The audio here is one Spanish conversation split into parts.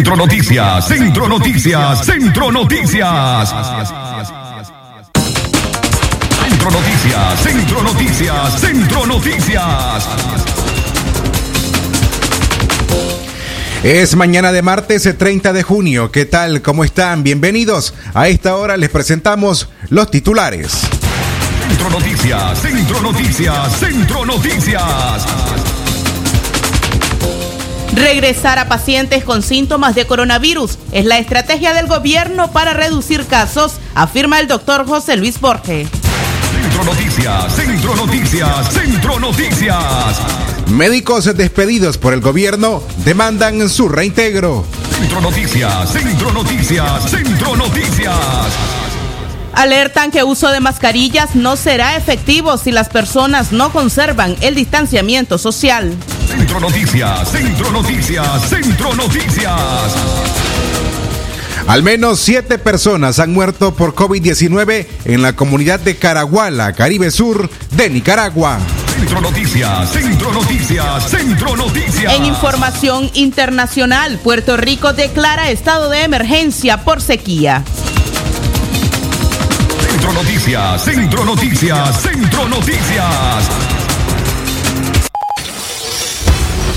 Centro Noticias, Centro Noticias, Centro Noticias. Centro Noticias, Centro Noticias, Centro Noticias. Es mañana de martes eh, 30 de junio. ¿Qué tal? ¿Cómo están? Bienvenidos. A esta hora les presentamos los titulares. Centro Noticias, Centro Noticias, Centro Noticias. Regresar a pacientes con síntomas de coronavirus es la estrategia del gobierno para reducir casos, afirma el doctor José Luis Borges. Centro Noticias, Centro Noticias, Centro Noticias. Médicos despedidos por el gobierno demandan su reintegro. Centro Noticias, Centro Noticias, Centro Noticias. Alertan que uso de mascarillas no será efectivo si las personas no conservan el distanciamiento social. Centro Noticias, Centro Noticias, Centro Noticias. Al menos siete personas han muerto por COVID-19 en la comunidad de Caraguala, Caribe Sur de Nicaragua. Centro Noticias, Centro Noticias, Centro Noticias. En información internacional, Puerto Rico declara estado de emergencia por sequía. Centro Noticias, Centro Noticias, Centro Noticias.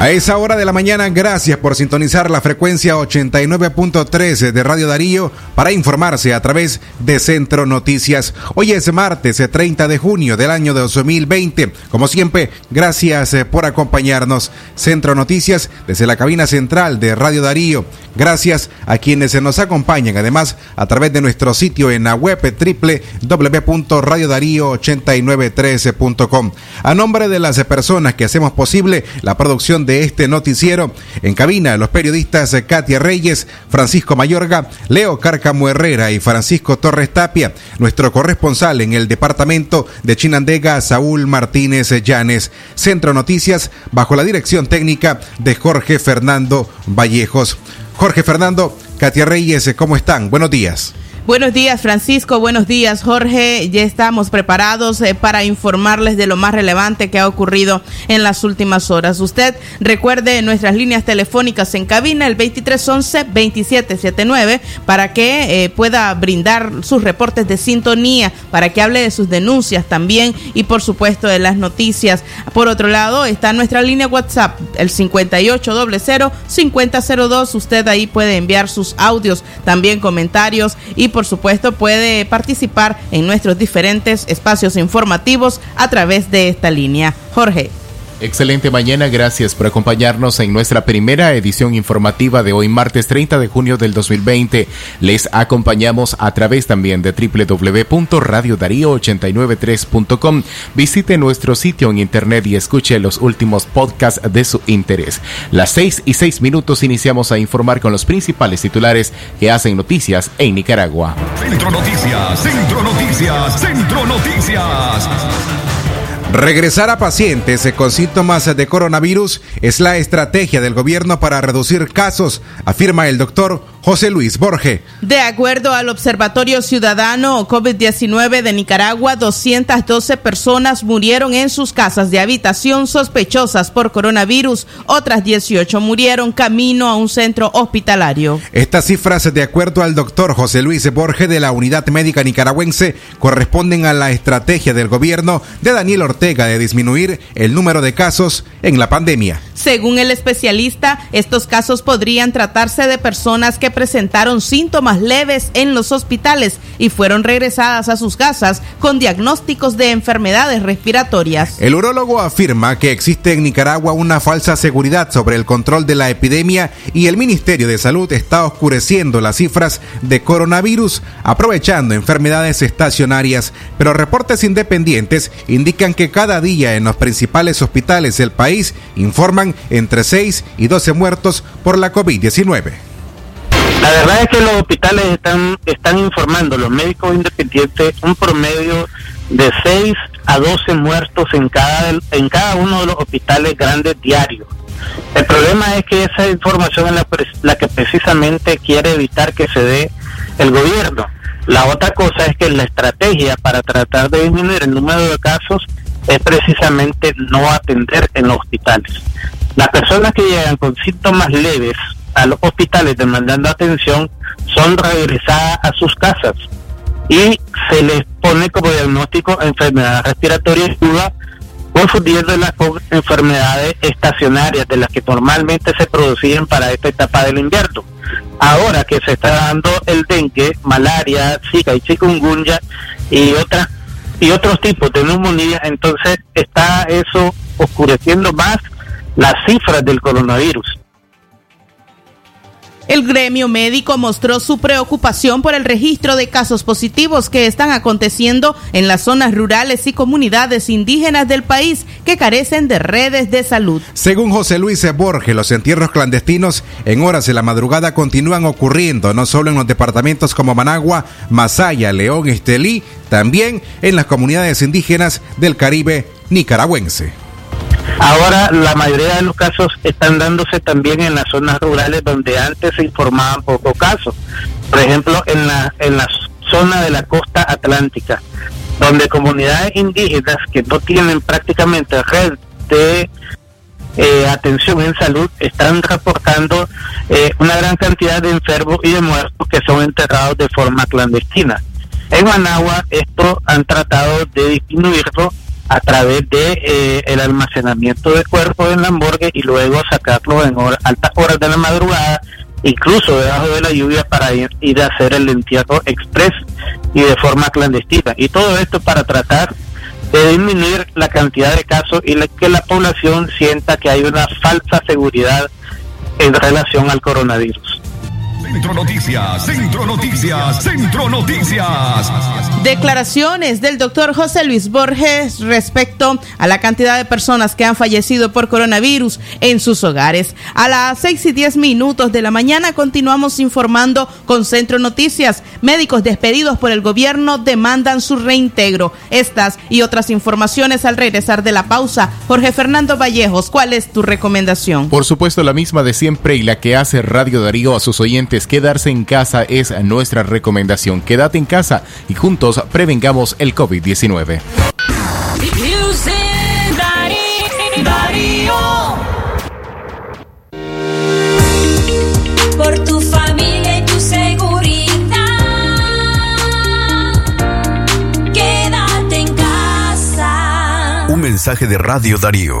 A esa hora de la mañana, gracias por sintonizar la frecuencia 89.3 de Radio Darío para informarse a través de Centro Noticias. Hoy es martes 30 de junio del año 2020. Como siempre, gracias eh, por acompañarnos. Centro Noticias desde la cabina central de Radio Darío. Gracias a quienes nos acompañan, además a través de nuestro sitio en la web www.radiodarío8913.com. A nombre de las personas que hacemos posible la producción de este noticiero, en cabina los periodistas Katia Reyes, Francisco Mayorga, Leo Cárcamo Herrera y Francisco Torres Tapia, nuestro corresponsal en el departamento de Chinandega, Saúl Martínez Llanes, Centro Noticias, bajo la dirección técnica de Jorge Fernando Vallejos. Jorge Fernando, Katia Reyes, ¿cómo están? Buenos días. Buenos días, Francisco. Buenos días, Jorge. Ya estamos preparados eh, para informarles de lo más relevante que ha ocurrido en las últimas horas. Usted recuerde nuestras líneas telefónicas en cabina, el 2311-2779, para que eh, pueda brindar sus reportes de sintonía, para que hable de sus denuncias también y, por supuesto, de las noticias. Por otro lado, está nuestra línea WhatsApp, el 5800-5002. Usted ahí puede enviar sus audios, también comentarios y, por supuesto, puede participar en nuestros diferentes espacios informativos a través de esta línea. Jorge. Excelente mañana, gracias por acompañarnos en nuestra primera edición informativa de hoy, martes 30 de junio del 2020. Les acompañamos a través también de www.radiodarío893.com. Visite nuestro sitio en internet y escuche los últimos podcasts de su interés. Las seis y seis minutos iniciamos a informar con los principales titulares que hacen noticias en Nicaragua. Centro Noticias, Centro Noticias, Centro Noticias. Regresar a pacientes con síntomas de coronavirus es la estrategia del gobierno para reducir casos, afirma el doctor José Luis Borge. De acuerdo al Observatorio Ciudadano COVID-19 de Nicaragua, 212 personas murieron en sus casas de habitación sospechosas por coronavirus. Otras 18 murieron camino a un centro hospitalario. Estas cifras, de acuerdo al doctor José Luis Borge de la Unidad Médica Nicaragüense, corresponden a la estrategia del gobierno de Daniel Ortega de disminuir el número de casos en la pandemia. Según el especialista, estos casos podrían tratarse de personas que presentaron síntomas leves en los hospitales y fueron regresadas a sus casas con diagnósticos de enfermedades respiratorias. El urólogo afirma que existe en Nicaragua una falsa seguridad sobre el control de la epidemia y el Ministerio de Salud está oscureciendo las cifras de coronavirus, aprovechando enfermedades estacionarias, pero reportes independientes indican que cada día en los principales hospitales del país informan entre 6 y 12 muertos por la COVID-19. La verdad es que los hospitales están, informando, los médicos independientes, un promedio de 6 a 12 muertos en cada, en cada uno de los hospitales grandes diarios. El problema es que esa información es la que precisamente quiere evitar que se dé el gobierno. La otra cosa es que la estrategia para tratar de disminuir el número de casos es precisamente no atender en los hospitales. Las personas que llegan con síntomas leves a los hospitales demandando atención son regresadas a sus casas y se les pone como diagnóstico enfermedad respiratoria aguda confundiéndolas con enfermedades estacionarias de las que normalmente se producían para esta etapa del invierno. Ahora que se está dando el dengue, malaria, zika y chikungunya y otras y otros tipos de neumonía, entonces está eso oscureciendo más las cifras del coronavirus. El gremio médico mostró su preocupación por el registro de casos positivos que están aconteciendo en las zonas rurales y comunidades indígenas del país que carecen de redes de salud. Según José Luis Borges, los entierros clandestinos en horas de la madrugada continúan ocurriendo no solo en los departamentos como Managua, Masaya, León, Estelí, también en las comunidades indígenas del Caribe nicaragüense. Ahora la mayoría de los casos están dándose también en las zonas rurales donde antes se informaban pocos casos. Por ejemplo, en la, en la zona de la costa atlántica, donde comunidades indígenas que no tienen prácticamente red de eh, atención en salud están reportando eh, una gran cantidad de enfermos y de muertos que son enterrados de forma clandestina. En Managua esto han tratado de disminuirlo a través de eh, el almacenamiento de cuerpos en la morgue y luego sacarlo en altas horas de la madrugada, incluso debajo de la lluvia para ir, ir a hacer el entierro express y de forma clandestina. Y todo esto para tratar de disminuir la cantidad de casos y que la población sienta que hay una falsa seguridad en relación al coronavirus. Centro Noticias, Centro Noticias, Centro Noticias. Declaraciones del doctor José Luis Borges respecto a la cantidad de personas que han fallecido por coronavirus en sus hogares. A las 6 y 10 minutos de la mañana continuamos informando con Centro Noticias. Médicos despedidos por el gobierno demandan su reintegro. Estas y otras informaciones al regresar de la pausa. Jorge Fernando Vallejos, ¿cuál es tu recomendación? Por supuesto, la misma de siempre y la que hace Radio Darío a sus oyentes quedarse en casa es nuestra recomendación. Quédate en casa y juntos prevengamos el COVID-19. Por tu familia y tu seguridad. Quédate en casa. Un mensaje de Radio Darío.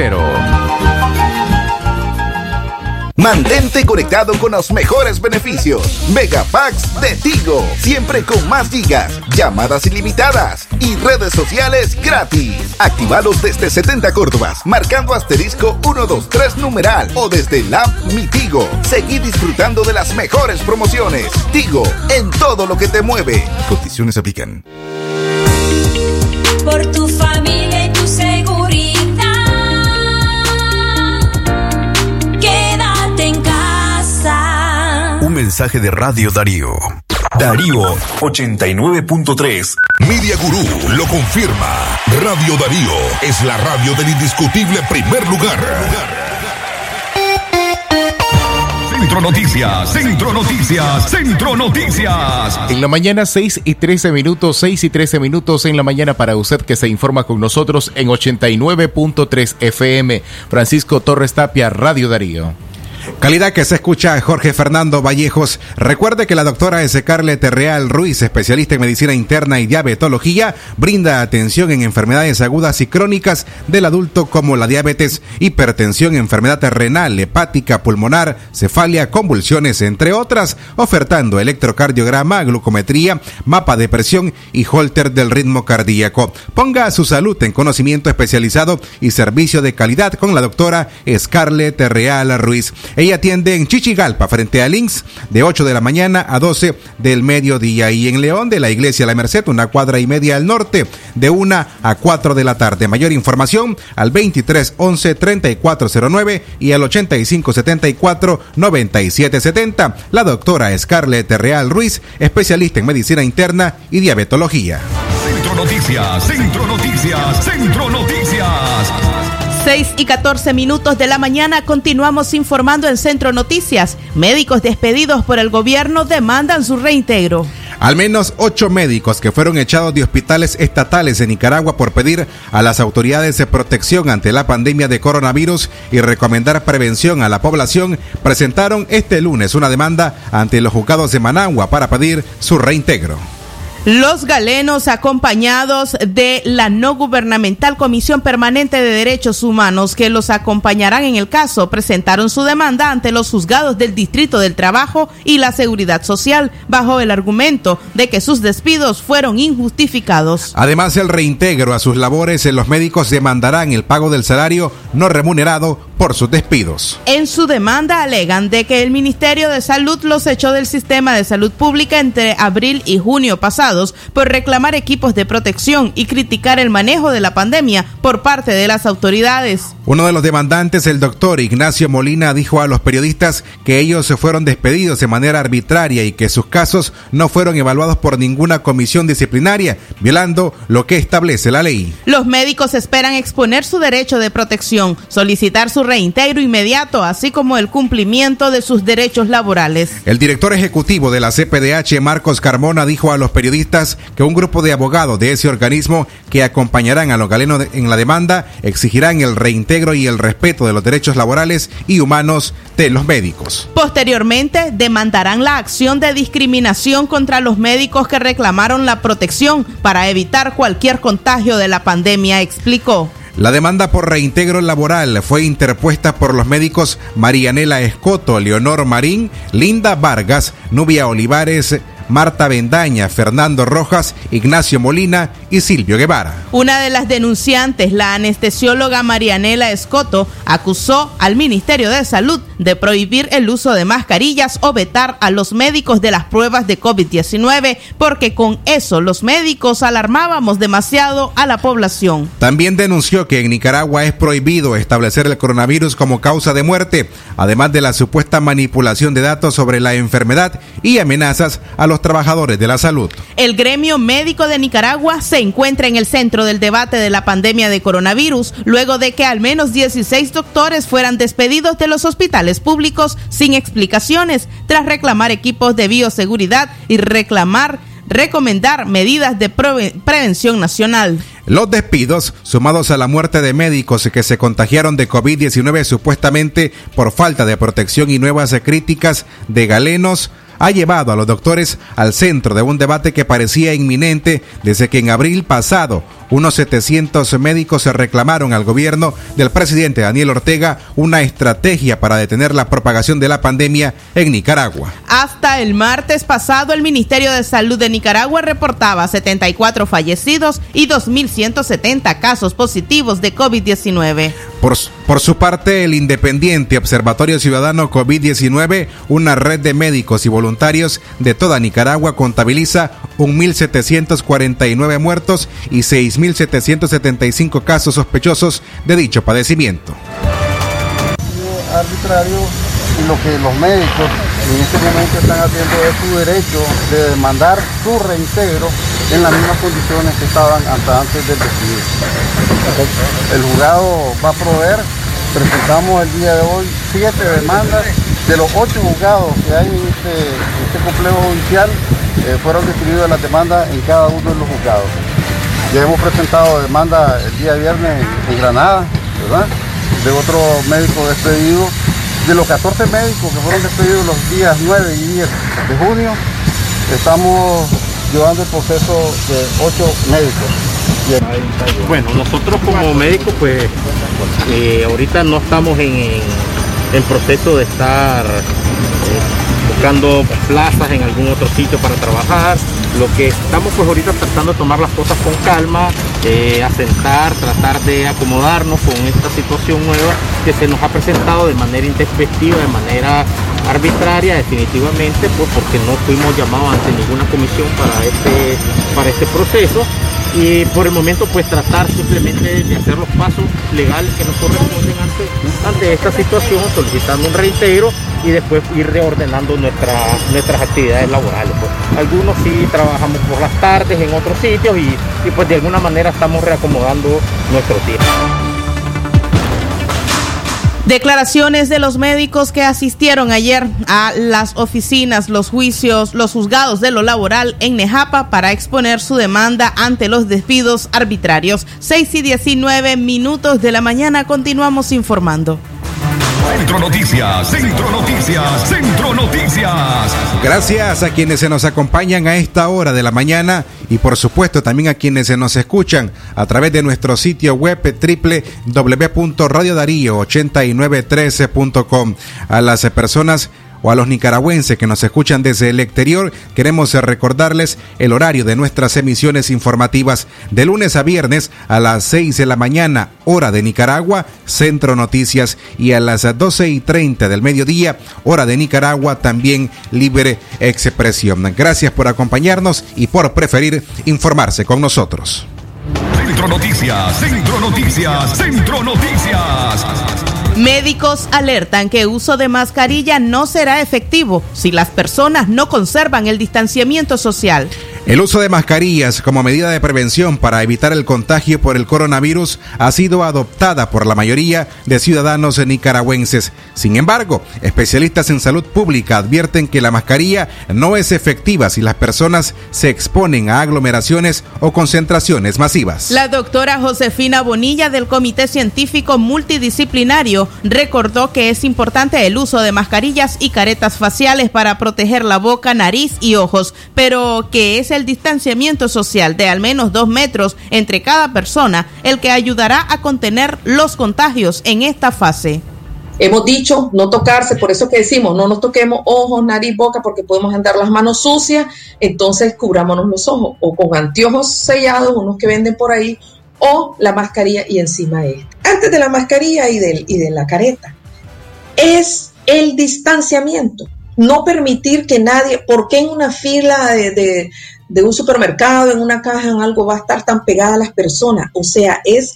cero. Mantente conectado con los mejores beneficios. Megapacks de Tigo, siempre con más gigas, llamadas ilimitadas y redes sociales gratis. Actívalos desde 70 Córdobas, marcando asterisco 123 numeral o desde la app. Seguí disfrutando de las mejores promociones. Tigo, en todo lo que te mueve. Condiciones aplican. Mensaje de Radio Darío. Darío 89.3. Media Gurú lo confirma. Radio Darío es la radio del indiscutible primer lugar. Centro Noticias, Centro Noticias, Centro Noticias. En la mañana 6 y 13 minutos, 6 y 13 minutos en la mañana para usted que se informa con nosotros en 89.3 FM. Francisco Torres Tapia, Radio Darío. Calidad que se escucha Jorge Fernando Vallejos. Recuerde que la doctora Scarlett Real Ruiz, especialista en medicina interna y diabetología, brinda atención en enfermedades agudas y crónicas del adulto como la diabetes, hipertensión, enfermedad renal, hepática, pulmonar, cefalia, convulsiones, entre otras, ofertando electrocardiograma, glucometría, mapa de presión y holter del ritmo cardíaco. Ponga su salud en conocimiento especializado y servicio de calidad con la doctora Scarlett Real Ruiz. Atiende en Chichigalpa, frente a Links, de 8 de la mañana a 12 del mediodía. Y en León, de la Iglesia La Merced, una cuadra y media al norte, de 1 a 4 de la tarde. Mayor información al 23 11 3409 y al 85 74 97 70. La doctora Scarlett Real Ruiz, especialista en medicina interna y diabetología. Centro Noticias, Centro Noticias, Centro Noticias. 6 y 14 minutos de la mañana continuamos informando en Centro Noticias. Médicos despedidos por el gobierno demandan su reintegro. Al menos ocho médicos que fueron echados de hospitales estatales en Nicaragua por pedir a las autoridades de protección ante la pandemia de coronavirus y recomendar prevención a la población presentaron este lunes una demanda ante los juzgados de Managua para pedir su reintegro. Los galenos, acompañados de la no gubernamental Comisión Permanente de Derechos Humanos, que los acompañarán en el caso, presentaron su demanda ante los juzgados del Distrito del Trabajo y la Seguridad Social, bajo el argumento de que sus despidos fueron injustificados. Además, el reintegro a sus labores, los médicos demandarán el pago del salario no remunerado por sus despidos. En su demanda alegan de que el Ministerio de Salud los echó del sistema de salud pública entre abril y junio pasados por reclamar equipos de protección y criticar el manejo de la pandemia por parte de las autoridades. Uno de los demandantes, el doctor Ignacio Molina, dijo a los periodistas que ellos se fueron despedidos de manera arbitraria y que sus casos no fueron evaluados por ninguna comisión disciplinaria, violando lo que establece la ley. Los médicos esperan exponer su derecho de protección, solicitar su reintegro inmediato, así como el cumplimiento de sus derechos laborales. El director ejecutivo de la CPDH, Marcos Carmona, dijo a los periodistas que un grupo de abogados de ese organismo que acompañarán a los galenos en la demanda exigirán el reintegro y el respeto de los derechos laborales y humanos de los médicos. Posteriormente, demandarán la acción de discriminación contra los médicos que reclamaron la protección para evitar cualquier contagio de la pandemia, explicó. La demanda por reintegro laboral fue interpuesta por los médicos Marianela Escoto, Leonor Marín, Linda Vargas, Nubia Olivares, Marta Bendaña, Fernando Rojas, Ignacio Molina y Silvio Guevara. Una de las denunciantes, la anestesióloga Marianela Escoto, acusó al Ministerio de Salud de prohibir el uso de mascarillas o vetar a los médicos de las pruebas de COVID-19 porque con eso los médicos alarmábamos demasiado a la población. También denunció que en Nicaragua es prohibido establecer el coronavirus como causa de muerte, además de la supuesta manipulación de datos sobre la enfermedad y amenazas a los trabajadores de la salud. El gremio médico de Nicaragua se encuentra en el centro del debate de la pandemia de coronavirus, luego de que al menos 16 doctores fueran despedidos de los hospitales públicos sin explicaciones, tras reclamar equipos de bioseguridad y reclamar recomendar medidas de prevención nacional. Los despidos, sumados a la muerte de médicos que se contagiaron de COVID-19 supuestamente por falta de protección y nuevas críticas de galenos, ha llevado a los doctores al centro de un debate que parecía inminente desde que en abril pasado unos 700 médicos se reclamaron al gobierno del presidente Daniel Ortega una estrategia para detener la propagación de la pandemia en Nicaragua. Hasta el martes pasado, el Ministerio de Salud de Nicaragua reportaba 74 fallecidos y 2.170 casos positivos de COVID-19. Por, por, su parte, el Independiente Observatorio Ciudadano COVID-19, una red de médicos y voluntarios de toda Nicaragua, contabiliza 1.749 muertos y 6.775 casos sospechosos de dicho padecimiento. Arbitrario y lo que los médicos en este momento están haciendo es su derecho de demandar su reintegro en las mismas condiciones que estaban hasta antes del despido. El juzgado va a proveer, presentamos el día de hoy siete demandas de los ocho juzgados que hay en este, este complejo judicial, eh, fueron distribuidas las demandas en cada uno de los juzgados. Ya hemos presentado demanda el día viernes en Granada, ¿verdad? De otro médico despedido. De los 14 médicos que fueron despedidos los días 9 y 10 de junio, estamos llevando el proceso de 8 médicos. Bueno, nosotros como médicos, pues eh, ahorita no estamos en, en proceso de estar eh, buscando plazas en algún otro sitio para trabajar. Lo que estamos pues ahorita tratando de tomar las cosas con calma, eh, asentar, tratar de acomodarnos con esta situación nueva que se nos ha presentado de manera intempestiva, de manera arbitraria definitivamente, pues porque no fuimos llamados ante ninguna comisión para este, para este proceso y por el momento pues tratar simplemente de hacer los pasos legales que nos corresponden ante, ante esta situación, solicitando un reintegro y después ir reordenando nuestra, nuestras actividades laborales. Algunos sí trabajamos por las tardes en otros sitios y, y pues de alguna manera estamos reacomodando nuestro tiempo. Declaraciones de los médicos que asistieron ayer a las oficinas, los juicios, los juzgados de lo laboral en Nejapa para exponer su demanda ante los despidos arbitrarios. 6 y 19 minutos de la mañana continuamos informando. Centro Noticias, Centro Noticias, Centro Noticias. Gracias a quienes se nos acompañan a esta hora de la mañana y por supuesto también a quienes se nos escuchan a través de nuestro sitio web www.radiodarío8913.com. A las personas o a los nicaragüenses que nos escuchan desde el exterior, queremos recordarles el horario de nuestras emisiones informativas de lunes a viernes a las 6 de la mañana, hora de Nicaragua, Centro Noticias, y a las 12 y 30 del mediodía, hora de Nicaragua, también Libre Expresión. Gracias por acompañarnos y por preferir informarse con nosotros. Centro Noticias, Centro Noticias, Centro Noticias. Médicos alertan que uso de mascarilla no será efectivo si las personas no conservan el distanciamiento social. El uso de mascarillas como medida de prevención para evitar el contagio por el coronavirus ha sido adoptada por la mayoría de ciudadanos nicaragüenses. Sin embargo, especialistas en salud pública advierten que la mascarilla no es efectiva si las personas se exponen a aglomeraciones o concentraciones masivas. La doctora Josefina Bonilla del Comité Científico Multidisciplinario recordó que es importante el uso de mascarillas y caretas faciales para proteger la boca, nariz y ojos, pero que es el distanciamiento social de al menos dos metros entre cada persona el que ayudará a contener los contagios en esta fase. Hemos dicho no tocarse, por eso que decimos no nos toquemos ojos, nariz, boca, porque podemos andar las manos sucias, entonces cubrámonos los ojos o con anteojos sellados, unos que venden por ahí, o la mascarilla y encima esta. Antes de la mascarilla y de, y de la careta, es el distanciamiento. No permitir que nadie, porque en una fila de, de, de un supermercado, en una caja, en algo, va a estar tan pegada a las personas. O sea, es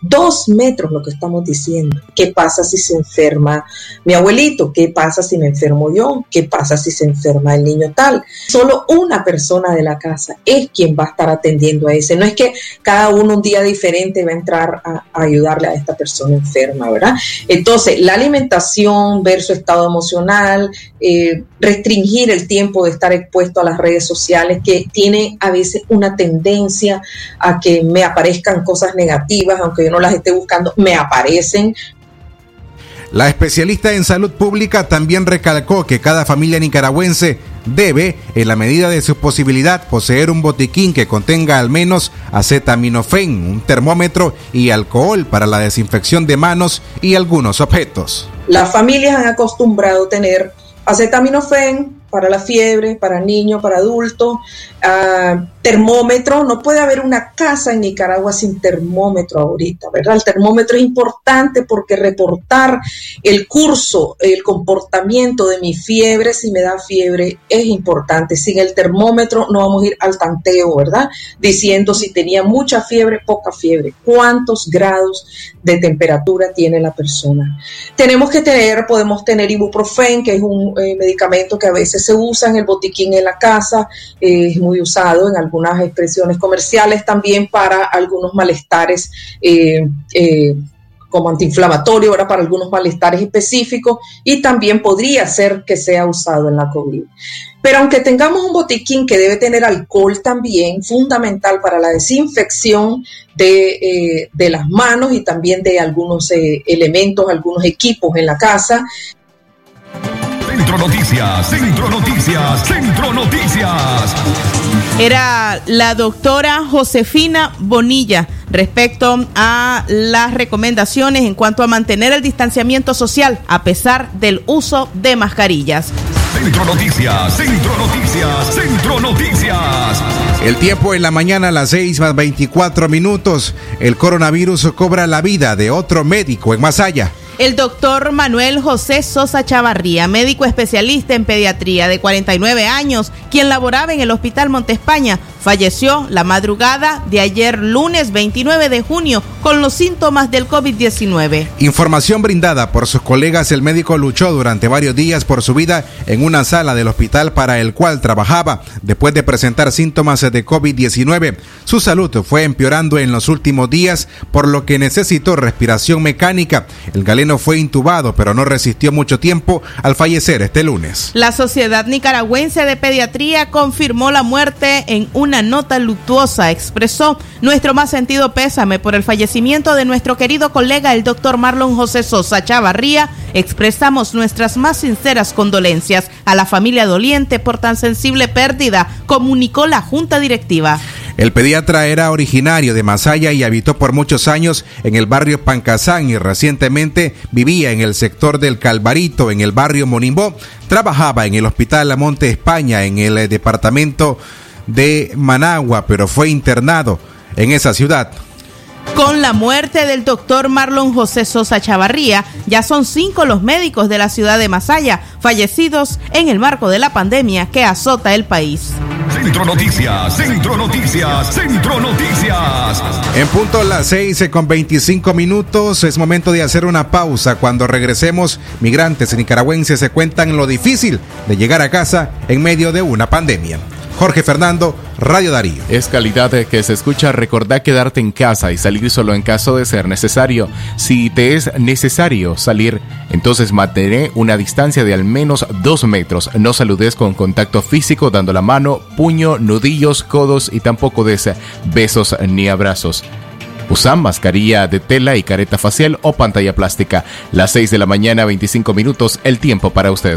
dos metros lo que estamos diciendo. ¿Qué pasa si se enferma mi abuelito? ¿Qué pasa si me enfermo yo? ¿Qué pasa si se enferma el niño tal? Solo una persona de la casa es quien va a estar atendiendo a ese. No es que cada uno un día diferente va a entrar a, ayudarle a esta persona enferma, ¿verdad? Entonces, la alimentación ver su estado emocional, eh, restringir el tiempo de estar expuesto a las redes sociales que tiene a veces una tendencia a que me aparezcan cosas negativas, aunque yo no las esté buscando, me aparecen. La especialista en salud pública también recalcó que cada familia nicaragüense debe, en la medida de su posibilidad, poseer un botiquín que contenga al menos acetaminofén, un termómetro y alcohol para la desinfección de manos y algunos objetos. Las familias han acostumbrado tener acetaminofén para la fiebre, para niños, para adultos, uh, termómetro, no puede haber una casa en Nicaragua sin termómetro ahorita, ¿verdad? El termómetro es importante porque reportar el curso, el comportamiento de mi fiebre, si me da fiebre, es importante. Sin el termómetro no vamos a ir al tanteo, ¿verdad? Diciendo si tenía mucha fiebre, poca fiebre, cuántos grados de temperatura tiene la persona. Tenemos que tener, podemos tener ibuprofen, que es un eh, medicamento que a veces se usa en el botiquín en la casa, eh, es muy usado en algunas expresiones comerciales también para algunos malestares. Eh, eh, como antiinflamatorio, ahora para algunos malestares específicos y también podría ser que sea usado en la COVID. Pero aunque tengamos un botiquín que debe tener alcohol también, fundamental para la desinfección de, eh, de las manos y también de algunos elementos, algunos equipos en la casa, Centro Noticias, Centro Noticias, Centro Noticias. Era la doctora Josefina Bonilla respecto a las recomendaciones en cuanto a mantener el distanciamiento social a pesar del uso de mascarillas. Centro Noticias, Centro Noticias, Centro Noticias. El tiempo en la mañana a las 6 más 24 minutos. El coronavirus cobra la vida de otro médico en Masaya. El doctor Manuel José Sosa Chavarría, médico especialista en pediatría de 49 años, quien laboraba en el Hospital Montespaña, falleció la madrugada de ayer lunes 29 de junio con los síntomas del COVID-19. Información brindada por sus colegas, el médico luchó durante varios días por su vida en una sala del hospital para el cual trabajaba. Después de presentar síntomas de COVID-19, su salud fue empeorando en los últimos días, por lo que necesitó respiración mecánica. El galeno fue intubado, pero no resistió mucho tiempo al fallecer este lunes. La Sociedad Nicaragüense de Pediatría confirmó la muerte en una nota luctuosa. Expresó nuestro más sentido pésame por el fallecimiento de nuestro querido colega, el doctor Marlon José Sosa Chavarría. Expresamos nuestras más sinceras condolencias a la familia doliente por tan sensible pérdida, comunicó la Junta Directiva. El pediatra era originario de Masaya y habitó por muchos años en el barrio Pancasán y recientemente vivía en el sector del Calvarito, en el barrio Monimbó. Trabajaba en el Hospital Monte España, en el departamento de Managua, pero fue internado en esa ciudad. Con la muerte del doctor Marlon José Sosa Chavarría, ya son cinco los médicos de la ciudad de Masaya fallecidos en el marco de la pandemia que azota el país. Centro Noticias, Centro Noticias, Centro Noticias. En punto a las 6 con 25 minutos es momento de hacer una pausa. Cuando regresemos, migrantes nicaragüenses se cuentan lo difícil de llegar a casa en medio de una pandemia. Jorge Fernando, Radio Darío. Es calidad que se escucha. Recordá quedarte en casa y salir solo en caso de ser necesario. Si te es necesario salir, entonces mantén una distancia de al menos dos metros. No saludes con contacto físico dando la mano, puño, nudillos, codos y tampoco des besos ni abrazos. Usan mascarilla de tela y careta facial o pantalla plástica. Las 6 de la mañana, 25 minutos, el tiempo para usted.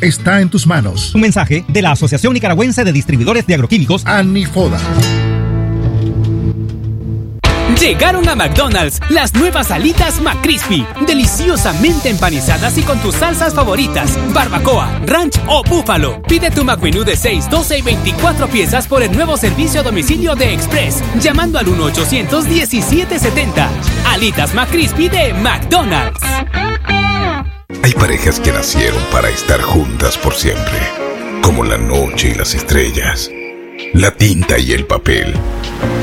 está en tus manos. Un mensaje de la Asociación Nicaragüense de Distribuidores de Agroquímicos, ANIFODA. Llegaron a McDonald's las nuevas alitas McCrispy, deliciosamente empanizadas y con tus salsas favoritas, barbacoa, ranch o búfalo. Pide tu McMenú de 6, 12 y 24 piezas por el nuevo servicio a domicilio de Express, llamando al 1-800-1770. Alitas McCrispy de McDonald's. Hay parejas que nacieron para estar juntas por siempre, como la noche y las estrellas, la tinta y el papel,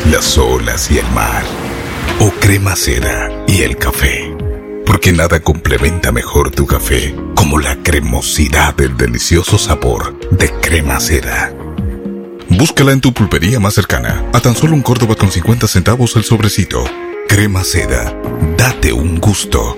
las olas y el mar, o crema seda y el café. Porque nada complementa mejor tu café como la cremosidad del delicioso sabor de crema seda. Búscala en tu pulpería más cercana, a tan solo un Córdoba con 50 centavos el sobrecito. Crema seda, date un gusto.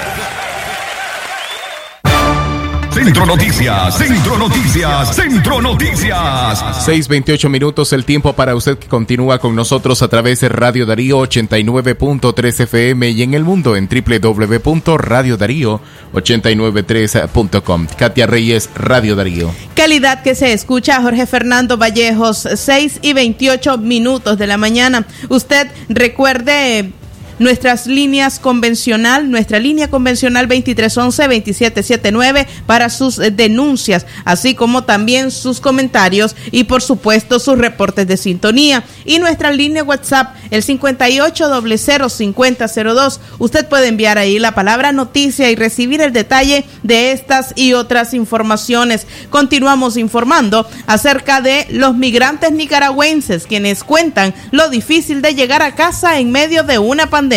Centro Noticias, Centro Noticias, Centro Noticias. 6:28 minutos el tiempo para usted que continúa con nosotros a través de Radio Darío 89.3 FM y en el mundo en www.radiodarío893.com. Katia Reyes, Radio Darío. Calidad que se escucha Jorge Fernando Vallejos, 6 y 28 minutos de la mañana. Usted recuerde nuestras líneas convencional, nuestra línea convencional 2311-2779 para sus denuncias, así como también sus comentarios y por supuesto sus reportes de sintonía. Y nuestra línea WhatsApp, el 58005002. Usted puede enviar ahí la palabra noticia y recibir el detalle de estas y otras informaciones. Continuamos informando acerca de los migrantes nicaragüenses, quienes cuentan lo difícil de llegar a casa en medio de una pandemia.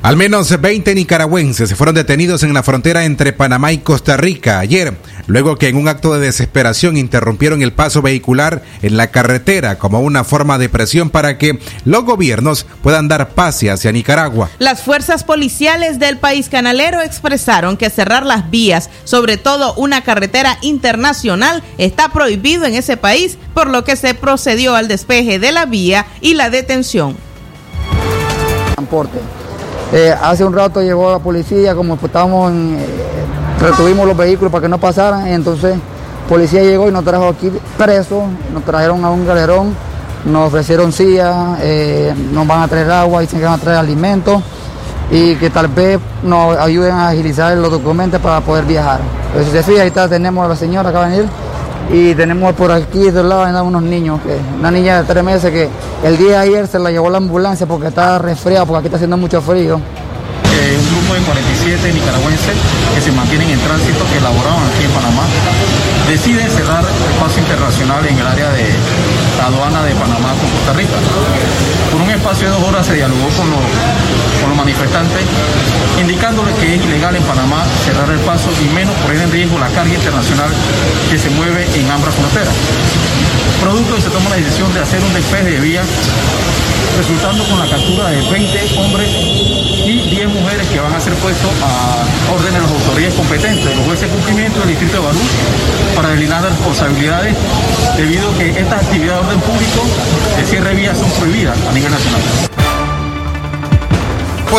Al menos 20 nicaragüenses fueron detenidos en la frontera entre Panamá y Costa Rica ayer, luego que en un acto de desesperación interrumpieron el paso vehicular en la carretera como una forma de presión para que los gobiernos puedan dar pase hacia Nicaragua. Las fuerzas policiales del país canalero expresaron que cerrar las vías, sobre todo una carretera internacional, está prohibido en ese país, por lo que se procedió al despeje de la vía y la detención transporte. Eh, hace un rato llegó la policía, como estábamos en, eh, retuvimos los vehículos para que no pasaran, entonces policía llegó y nos trajo aquí presos, nos trajeron a un galerón, nos ofrecieron sillas, eh, nos van a traer agua, dicen que van a traer alimentos y que tal vez nos ayuden a agilizar los documentos para poder viajar. Pero si se fija, ahí está, tenemos a la señora que va a venir y tenemos por aquí de lado unos niños, una niña de tres meses que el día de ayer se la llevó la ambulancia porque está resfriada, porque aquí está haciendo mucho frío. Eh, un grupo de 47 nicaragüenses que se mantienen en tránsito, que laboraban aquí en Panamá, decide cerrar el internacional en el área de la aduana de Panamá con Costa Rica. Por un espacio de dos horas se dialogó con los, manifestantes, indicándole que es ilegal en Panamá cerrar el paso y menos poner en riesgo la carga internacional que se mueve en ambas fronteras. Producto de se toma la decisión de hacer un despeje de vía, resultando con la captura de 20 hombres y 10 mujeres que van a ser puestos a orden de las autoridades competentes, los jueces de cumplimiento del Distrito de Barú, para delinear las responsabilidades, debido a que estas actividades de orden público de cierre de vías son prohibidas a nivel nacional.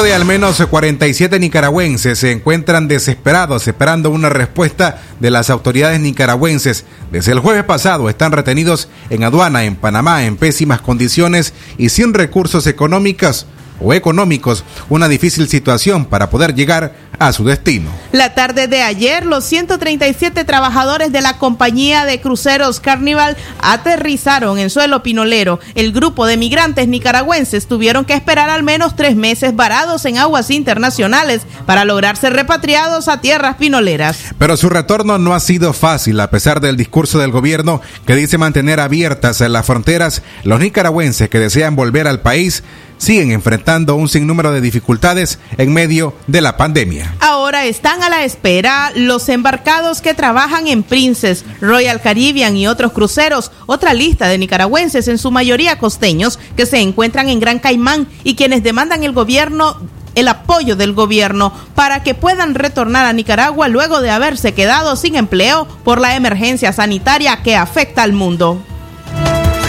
De al menos 47 nicaragüenses se encuentran desesperados esperando una respuesta de las autoridades nicaragüenses. Desde el jueves pasado están retenidos en aduana en Panamá en pésimas condiciones y sin recursos económicos o económicos, una difícil situación para poder llegar a su destino. La tarde de ayer, los 137 trabajadores de la compañía de cruceros Carnival aterrizaron en suelo pinolero. El grupo de migrantes nicaragüenses tuvieron que esperar al menos tres meses varados en aguas internacionales para lograr ser repatriados a tierras pinoleras. Pero su retorno no ha sido fácil a pesar del discurso del gobierno que dice mantener abiertas las fronteras. Los nicaragüenses que desean volver al país siguen enfrentando un sinnúmero de dificultades en medio de la pandemia. Ahora están a la espera los embarcados que trabajan en Princess, Royal Caribbean y otros cruceros, otra lista de nicaragüenses, en su mayoría costeños, que se encuentran en Gran Caimán y quienes demandan el gobierno el apoyo del gobierno para que puedan retornar a Nicaragua luego de haberse quedado sin empleo por la emergencia sanitaria que afecta al mundo.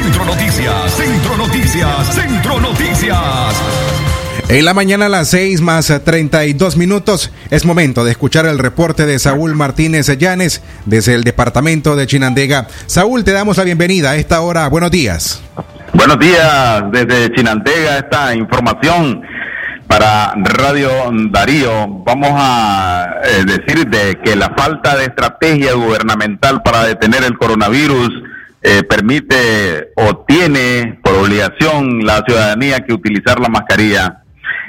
Centro Noticias, Centro Noticias, Centro Noticias. En la mañana a las 6 más 32 minutos es momento de escuchar el reporte de Saúl Martínez Llanes desde el departamento de Chinandega. Saúl, te damos la bienvenida a esta hora. Buenos días. Buenos días desde Chinandega, esta información para Radio Darío. Vamos a eh, decir de que la falta de estrategia gubernamental para detener el coronavirus eh, permite o tiene por obligación la ciudadanía que utilizar la mascarilla.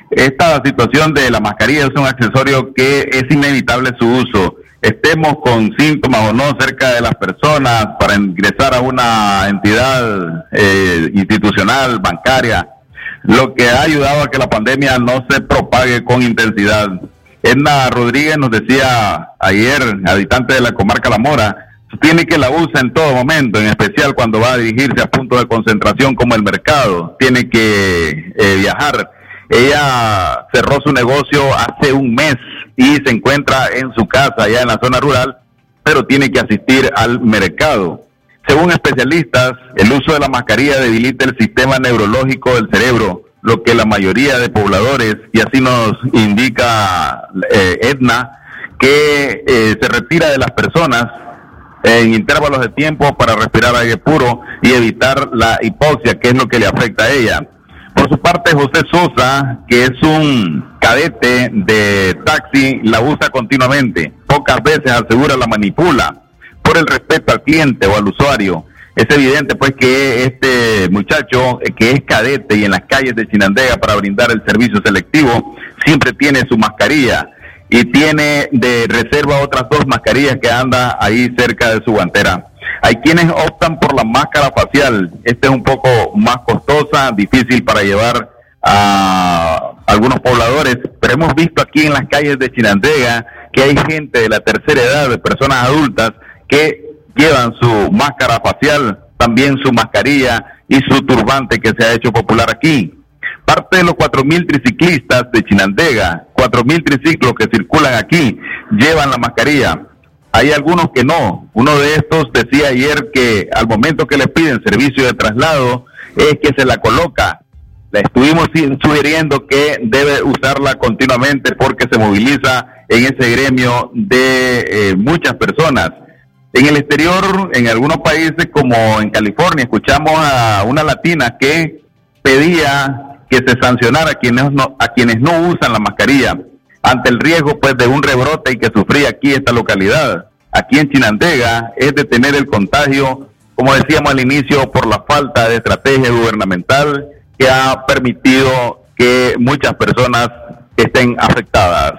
Esta situación de la mascarilla es un accesorio que es inevitable su uso. Estemos con síntomas o no cerca de las personas para ingresar a una entidad eh, institucional, bancaria, lo que ha ayudado a que la pandemia no se propague con intensidad. Edna Rodríguez nos decía ayer, habitante de la comarca La Mora, tiene que la usa en todo momento, en especial cuando va a dirigirse a puntos de concentración como el mercado, tiene que eh, viajar. Ella cerró su negocio hace un mes y se encuentra en su casa allá en la zona rural, pero tiene que asistir al mercado. Según especialistas, el uso de la mascarilla debilita el sistema neurológico del cerebro, lo que la mayoría de pobladores, y así nos indica eh, Edna, que eh, se retira de las personas en intervalos de tiempo para respirar aire puro y evitar la hipoxia, que es lo que le afecta a ella. Por su parte, José Sosa, que es un cadete de taxi, la usa continuamente. Pocas veces asegura la manipula por el respeto al cliente o al usuario. Es evidente pues que este muchacho que es cadete y en las calles de Chinandega para brindar el servicio selectivo siempre tiene su mascarilla y tiene de reserva otras dos mascarillas que anda ahí cerca de su guantera. Hay quienes optan por la máscara facial. Esta es un poco más costosa, difícil para llevar a algunos pobladores, pero hemos visto aquí en las calles de Chinandega que hay gente de la tercera edad, de personas adultas, que llevan su máscara facial, también su mascarilla y su turbante que se ha hecho popular aquí. Parte de los 4.000 triciclistas de Chinandega, 4.000 triciclos que circulan aquí, llevan la mascarilla. Hay algunos que no. Uno de estos decía ayer que al momento que le piden servicio de traslado es que se la coloca. Le estuvimos sugiriendo que debe usarla continuamente porque se moviliza en ese gremio de eh, muchas personas. En el exterior, en algunos países como en California, escuchamos a una latina que pedía que se sancionara a quienes no, a quienes no usan la mascarilla ante el riesgo pues de un rebrote y que sufría aquí esta localidad. Aquí en Chinandega es detener el contagio, como decíamos al inicio, por la falta de estrategia gubernamental que ha permitido que muchas personas estén afectadas.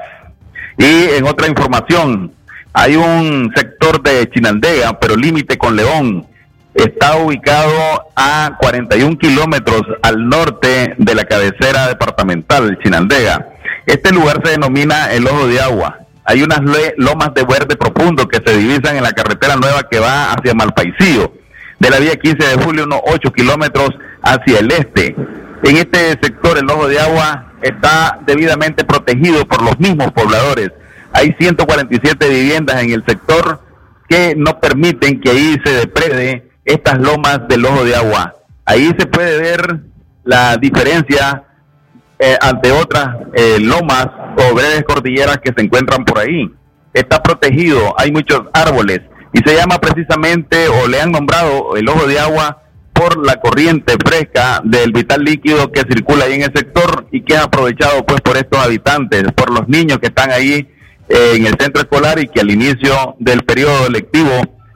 Y en otra información, hay un sector de Chinandega, pero límite con León. Está ubicado a 41 kilómetros al norte de la cabecera departamental, Chinandega. Este lugar se denomina el Ojo de Agua. Hay unas lomas de verde profundo que se divisan en la carretera nueva que va hacia Malpaisío. De la vía 15 de julio, unos 8 kilómetros hacia el este. En este sector, el Ojo de Agua está debidamente protegido por los mismos pobladores. Hay 147 viviendas en el sector que no permiten que ahí se deprede estas lomas del Ojo de Agua. Ahí se puede ver la diferencia eh, ante otras eh, lomas o breves cordilleras que se encuentran por ahí. Está protegido, hay muchos árboles y se llama precisamente o le han nombrado el ojo de agua por la corriente fresca del vital líquido que circula ahí en el sector y que es aprovechado pues por estos habitantes, por los niños que están ahí eh, en el centro escolar y que al inicio del periodo lectivo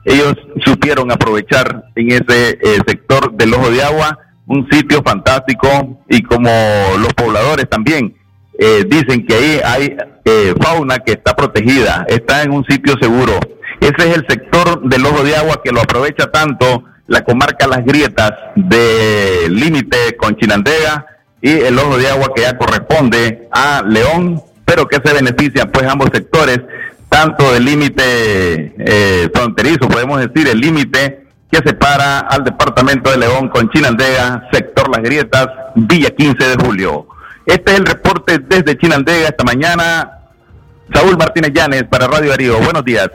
ellos supieron aprovechar en ese eh, sector del ojo de agua un sitio fantástico y como los pobladores también eh, dicen que ahí hay eh, fauna que está protegida, está en un sitio seguro. Ese es el sector del ojo de agua que lo aprovecha tanto la comarca Las Grietas de límite con Chinandega y el ojo de agua que ya corresponde a León, pero que se benefician pues ambos sectores, tanto del límite eh, fronterizo, podemos decir, el límite que separa al departamento de León con Chinandega, sector Las Grietas, Villa 15 de julio. Este es el reporte desde Chinandega esta mañana. Saúl Martínez Llanes para Radio Darío. Buenos días.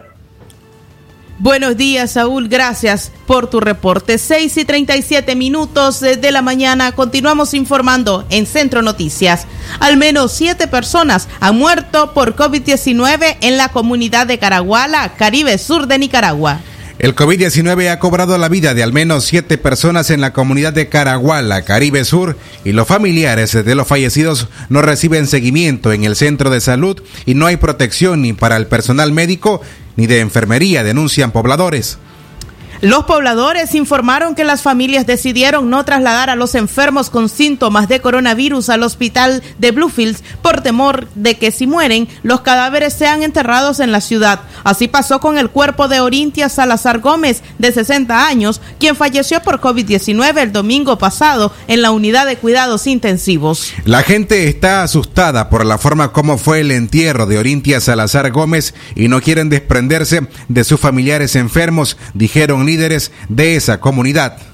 Buenos días, Saúl. Gracias por tu reporte. 6 y 37 minutos de la mañana. Continuamos informando en Centro Noticias. Al menos siete personas han muerto por COVID-19 en la comunidad de Caraguala, Caribe Sur de Nicaragua. El COVID-19 ha cobrado la vida de al menos siete personas en la comunidad de Caraguala, Caribe Sur, y los familiares de los fallecidos no reciben seguimiento en el centro de salud y no hay protección ni para el personal médico ni de enfermería, denuncian pobladores. Los pobladores informaron que las familias decidieron no trasladar a los enfermos con síntomas de coronavirus al hospital de Bluefields por temor de que si mueren, los cadáveres sean enterrados en la ciudad. Así pasó con el cuerpo de Orintia Salazar Gómez, de 60 años, quien falleció por COVID-19 el domingo pasado en la unidad de cuidados intensivos. La gente está asustada por la forma como fue el entierro de Orintia Salazar Gómez y no quieren desprenderse de sus familiares enfermos, dijeron líderes de esa comunidad.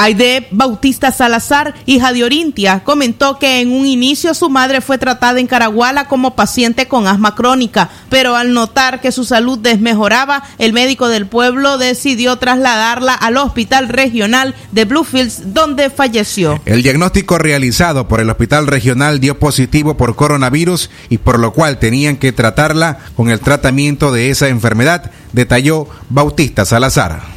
Aide Bautista Salazar, hija de Orintia, comentó que en un inicio su madre fue tratada en Caraguala como paciente con asma crónica, pero al notar que su salud desmejoraba, el médico del pueblo decidió trasladarla al hospital regional de Bluefields, donde falleció. El diagnóstico realizado por el hospital regional dio positivo por coronavirus y por lo cual tenían que tratarla con el tratamiento de esa enfermedad, detalló Bautista Salazar.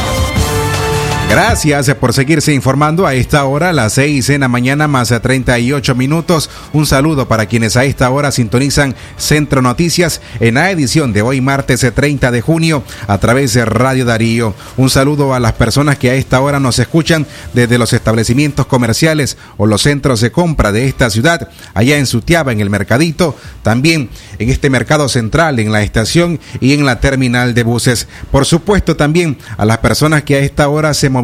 Gracias por seguirse informando a esta hora, las 6 en la mañana más a 38 minutos. Un saludo para quienes a esta hora sintonizan Centro Noticias en la edición de hoy martes 30 de junio a través de Radio Darío. Un saludo a las personas que a esta hora nos escuchan desde los establecimientos comerciales o los centros de compra de esta ciudad, allá en Sutiaba, en el Mercadito, también en este mercado central, en la estación y en la terminal de buses. Por supuesto también a las personas que a esta hora se movilizan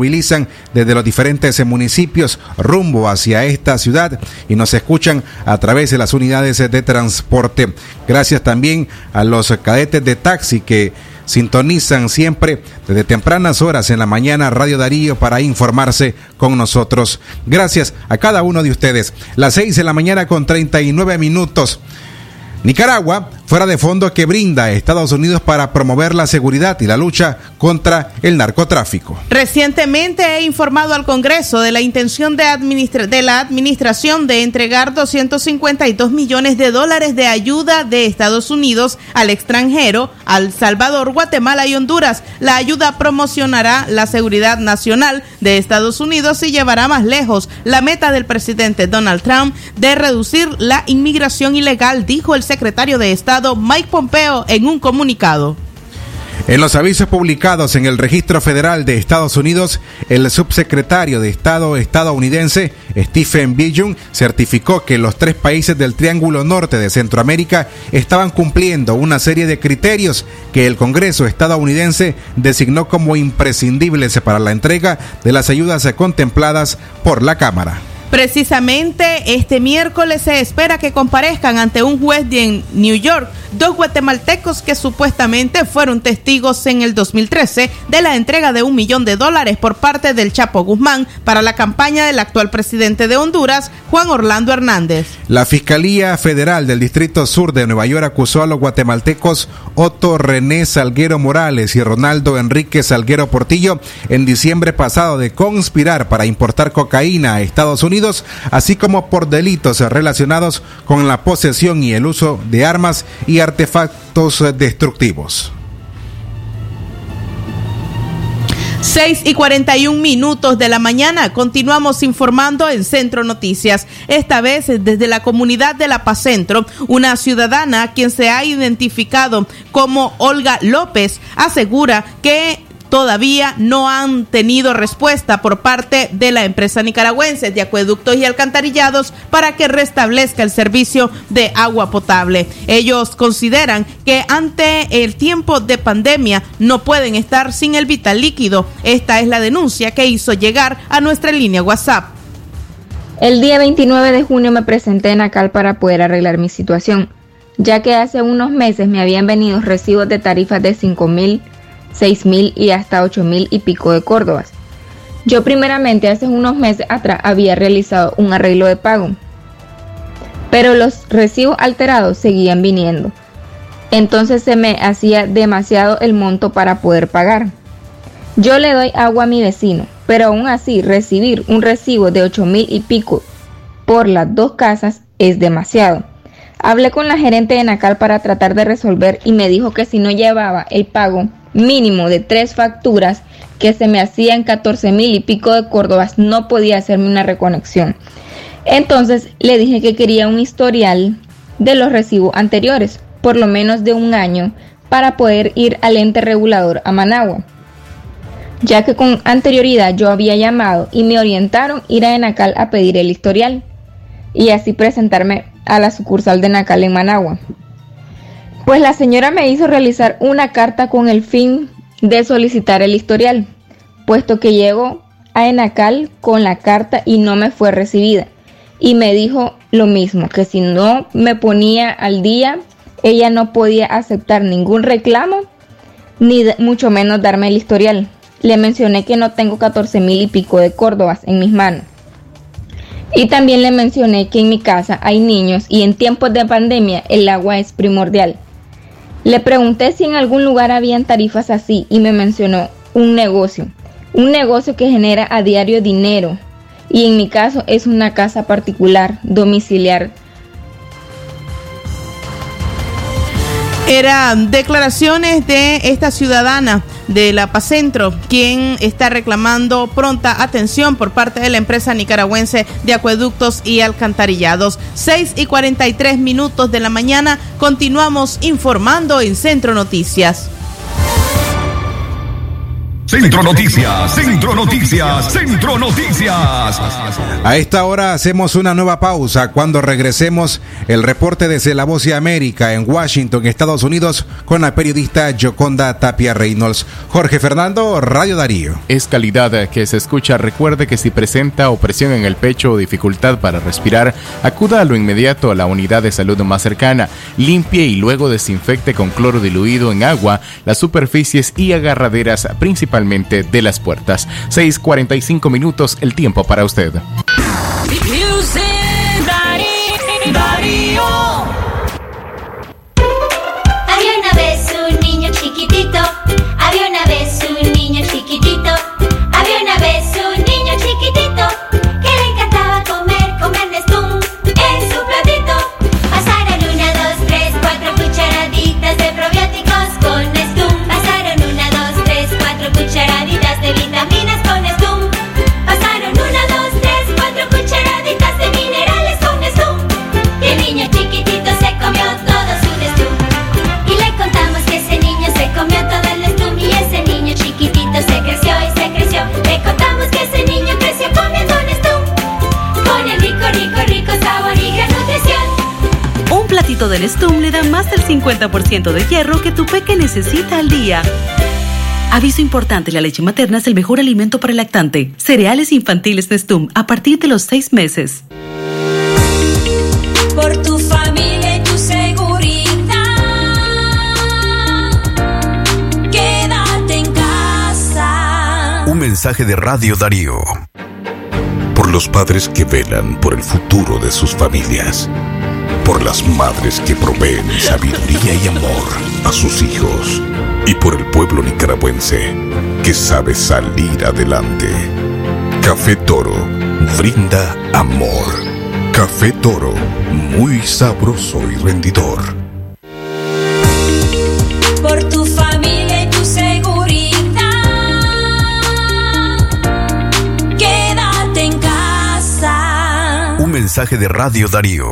desde los diferentes municipios rumbo hacia esta ciudad y nos escuchan a través de las unidades de transporte. Gracias también a los cadetes de taxi que sintonizan siempre desde tempranas horas en la mañana Radio Darío para informarse con nosotros. Gracias a cada uno de ustedes. Las 6 de la mañana con 39 minutos. Nicaragua, fuera de fondo que brinda a Estados Unidos para promover la seguridad y la lucha contra el narcotráfico. Recientemente he informado al Congreso de la intención de, administra de la Administración de entregar 252 millones de dólares de ayuda de Estados Unidos al extranjero, al Salvador, Guatemala y Honduras. La ayuda promocionará la seguridad nacional de Estados Unidos y llevará más lejos la meta del presidente Donald Trump de reducir la inmigración ilegal, dijo el secretario de Estado Mike Pompeo en un comunicado. En los avisos publicados en el Registro Federal de Estados Unidos, el subsecretario de Estado estadounidense, Stephen Billon, certificó que los tres países del Triángulo Norte de Centroamérica estaban cumpliendo una serie de criterios que el Congreso estadounidense designó como imprescindibles para la entrega de las ayudas contempladas por la Cámara. Precisamente este miércoles se espera que comparezcan ante un juez de New York dos guatemaltecos que supuestamente fueron testigos en el 2013 de la entrega de un millón de dólares por parte del Chapo Guzmán para la campaña del actual presidente de Honduras, Juan Orlando Hernández. La Fiscalía Federal del Distrito Sur de Nueva York acusó a los guatemaltecos Otto René Salguero Morales y Ronaldo Enrique Salguero Portillo en diciembre pasado de conspirar para importar cocaína a Estados Unidos, así como por delitos relacionados con la posesión y el uso de armas y artefactos destructivos. 6 y 41 minutos de la mañana. Continuamos informando en Centro Noticias. Esta vez desde la comunidad de La Paz Centro, una ciudadana quien se ha identificado como Olga López asegura que todavía no han tenido respuesta por parte de la empresa nicaragüense de acueductos y alcantarillados para que restablezca el servicio de agua potable. Ellos consideran que ante el tiempo de pandemia no pueden estar sin el vital líquido. Esta es la denuncia que hizo llegar a nuestra línea WhatsApp. El día 29 de junio me presenté en ACAL para poder arreglar mi situación, ya que hace unos meses me habían venido recibos de tarifas de 5 mil seis mil y hasta ocho mil y pico de córdobas. Yo primeramente hace unos meses atrás había realizado un arreglo de pago, pero los recibos alterados seguían viniendo. Entonces se me hacía demasiado el monto para poder pagar. Yo le doy agua a mi vecino, pero aún así recibir un recibo de ocho mil y pico por las dos casas es demasiado. Hablé con la gerente de Nacal para tratar de resolver y me dijo que si no llevaba el pago mínimo de tres facturas que se me hacían 14 mil y pico de córdobas, no podía hacerme una reconexión. Entonces le dije que quería un historial de los recibos anteriores, por lo menos de un año, para poder ir al ente regulador a Managua. Ya que con anterioridad yo había llamado y me orientaron ir a Enacal a pedir el historial y así presentarme a la sucursal de Enacal en Managua. Pues la señora me hizo realizar una carta con el fin de solicitar el historial, puesto que llegó a Enacal con la carta y no me fue recibida. Y me dijo lo mismo, que si no me ponía al día, ella no podía aceptar ningún reclamo, ni mucho menos darme el historial. Le mencioné que no tengo 14 mil y pico de córdobas en mis manos. Y también le mencioné que en mi casa hay niños y en tiempos de pandemia el agua es primordial. Le pregunté si en algún lugar habían tarifas así y me mencionó un negocio, un negocio que genera a diario dinero. Y en mi caso es una casa particular, domiciliar Eran declaraciones de esta ciudadana de La Paz Centro, quien está reclamando pronta atención por parte de la empresa nicaragüense de acueductos y alcantarillados. 6 y 43 minutos de la mañana, continuamos informando en Centro Noticias. Centro Noticias, Centro Noticias, Centro Noticias. A esta hora hacemos una nueva pausa. Cuando regresemos, el reporte desde La Voz de América en Washington, Estados Unidos, con la periodista Joconda Tapia Reynolds. Jorge Fernando, Radio Darío. Es calidad que se escucha. Recuerde que si presenta opresión en el pecho o dificultad para respirar, acuda a lo inmediato a la unidad de salud más cercana. Limpie y luego desinfecte con cloro diluido en agua las superficies y agarraderas principales de las puertas. 6:45 minutos el tiempo para usted. Adulto del Stum le da más del 50% de hierro que tu peque necesita al día. Aviso importante, la leche materna es el mejor alimento para el lactante. Cereales infantiles Nestum a partir de los 6 meses. Por tu familia y tu seguridad. Quédate en casa. Un mensaje de Radio Darío. Por los padres que velan por el futuro de sus familias. Por las madres que proveen sabiduría y amor a sus hijos. Y por el pueblo nicaragüense que sabe salir adelante. Café Toro brinda amor. Café Toro, muy sabroso y rendidor. Por tu familia y tu seguridad. Quédate en casa. Un mensaje de Radio Darío.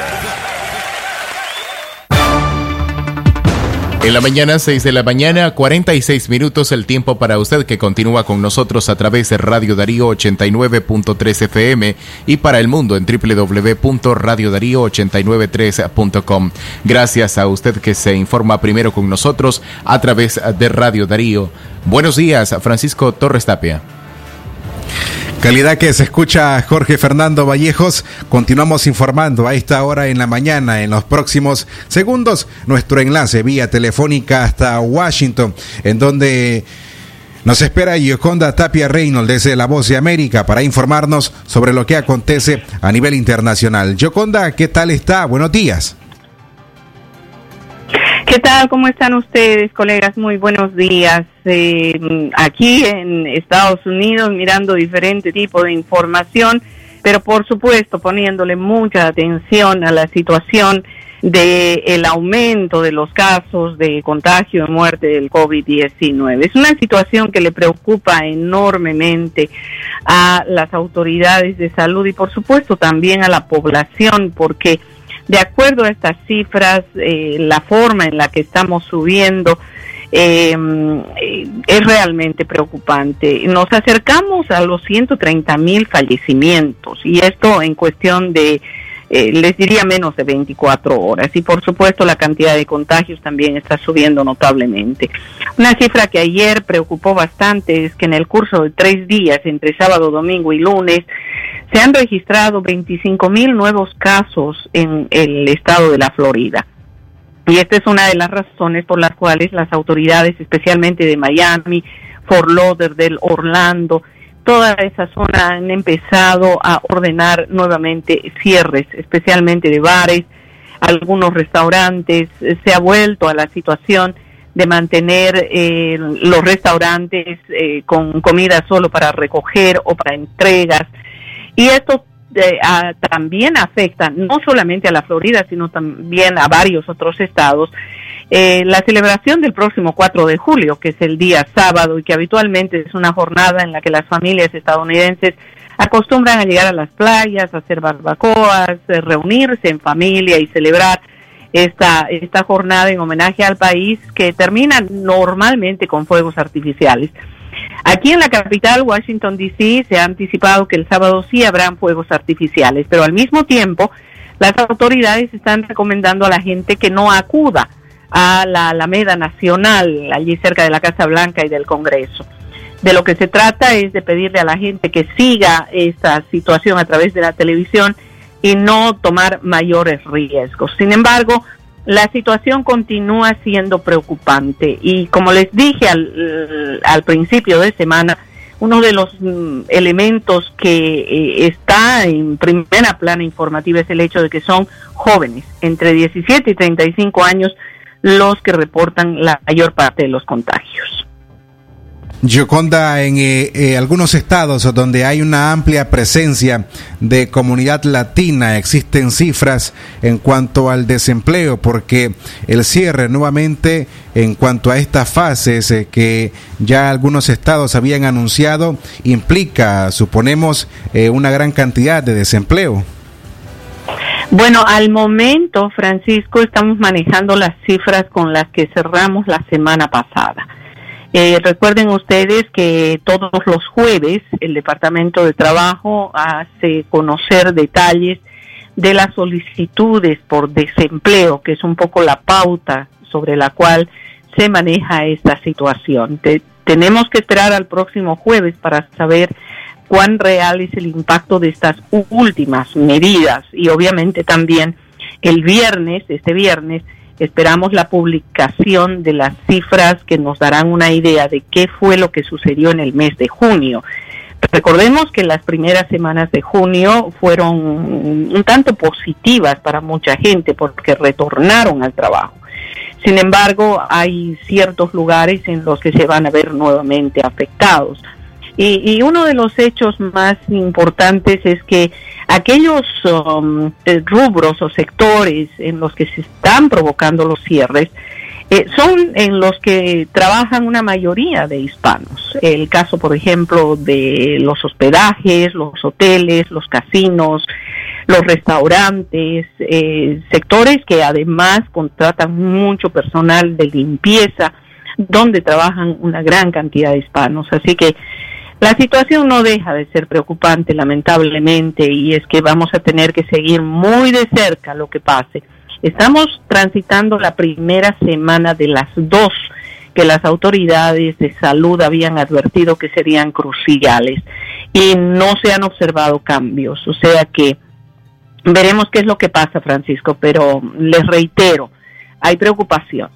En la mañana, 6 de la mañana, 46 minutos el tiempo para usted que continúa con nosotros a través de Radio Darío 89.3 FM y para el mundo en www.radiodarío893.com. Gracias a usted que se informa primero con nosotros a través de Radio Darío. Buenos días, Francisco Torres Tapia. Calidad que se escucha Jorge Fernando Vallejos. Continuamos informando a esta hora en la mañana. En los próximos segundos, nuestro enlace vía telefónica hasta Washington, en donde nos espera Yoconda Tapia Reynolds desde La Voz de América para informarnos sobre lo que acontece a nivel internacional. Yoconda, ¿qué tal está? Buenos días. ¿Qué tal? ¿Cómo están ustedes, colegas? Muy buenos días. Eh, aquí en Estados Unidos mirando diferente tipo de información, pero por supuesto poniéndole mucha atención a la situación de el aumento de los casos de contagio y muerte del COVID-19. Es una situación que le preocupa enormemente a las autoridades de salud y por supuesto también a la población porque de acuerdo a estas cifras, eh, la forma en la que estamos subiendo eh, eh, es realmente preocupante. Nos acercamos a los 130 mil fallecimientos y esto en cuestión de, eh, les diría, menos de 24 horas. Y por supuesto la cantidad de contagios también está subiendo notablemente. Una cifra que ayer preocupó bastante es que en el curso de tres días, entre sábado, domingo y lunes, se han registrado 25 mil nuevos casos en el estado de la Florida. Y esta es una de las razones por las cuales las autoridades, especialmente de Miami, Fort Lauderdale, Orlando, toda esa zona han empezado a ordenar nuevamente cierres, especialmente de bares, algunos restaurantes. Se ha vuelto a la situación de mantener eh, los restaurantes eh, con comida solo para recoger o para entregas. Y esto eh, también afecta no solamente a la Florida, sino también a varios otros estados. Eh, la celebración del próximo 4 de julio, que es el día sábado y que habitualmente es una jornada en la que las familias estadounidenses acostumbran a llegar a las playas, a hacer barbacoas, eh, reunirse en familia y celebrar esta, esta jornada en homenaje al país que termina normalmente con fuegos artificiales. Aquí en la capital, Washington, D.C., se ha anticipado que el sábado sí habrán fuegos artificiales, pero al mismo tiempo las autoridades están recomendando a la gente que no acuda a la Alameda Nacional, allí cerca de la Casa Blanca y del Congreso. De lo que se trata es de pedirle a la gente que siga esta situación a través de la televisión y no tomar mayores riesgos. Sin embargo, la situación continúa siendo preocupante y como les dije al, al principio de semana, uno de los mm, elementos que eh, está en primera plana informativa es el hecho de que son jóvenes, entre 17 y 35 años, los que reportan la mayor parte de los contagios. Gioconda, en eh, eh, algunos estados donde hay una amplia presencia de comunidad latina, existen cifras en cuanto al desempleo, porque el cierre nuevamente en cuanto a estas fases eh, que ya algunos estados habían anunciado implica, suponemos, una gran cantidad de desempleo. Bueno, al momento, Francisco, estamos manejando las cifras con las que cerramos la semana pasada. Eh, recuerden ustedes que todos los jueves el Departamento de Trabajo hace conocer detalles de las solicitudes por desempleo, que es un poco la pauta sobre la cual se maneja esta situación. Te- tenemos que esperar al próximo jueves para saber cuán real es el impacto de estas últimas medidas y obviamente también el viernes, este viernes, esperamos la publicación de las cifras que nos darán una idea de qué fue lo que sucedió en el mes de junio. Recordemos que las primeras semanas de junio fueron un tanto positivas para mucha gente porque retornaron al trabajo. Sin embargo, hay ciertos lugares en los que se van a ver nuevamente afectados. Y, y uno de los hechos más importantes es que aquellos um, eh, rubros o sectores en los que se están provocando los cierres eh, son en los que trabajan una mayoría de hispanos. El caso, por ejemplo, de los hospedajes, los hoteles, los casinos, los restaurantes, eh, sectores que además contratan mucho personal de limpieza, donde trabajan una gran cantidad de hispanos. Así que la situación no deja de ser preocupante, lamentablemente, y es que vamos a tener que seguir muy de cerca lo que pase. Estamos transitando la primera semana de las dos que las autoridades de salud habían advertido que serían cruciales y no se han observado cambios. O sea que veremos qué es lo que pasa, Francisco, pero les reitero, hay preocupación.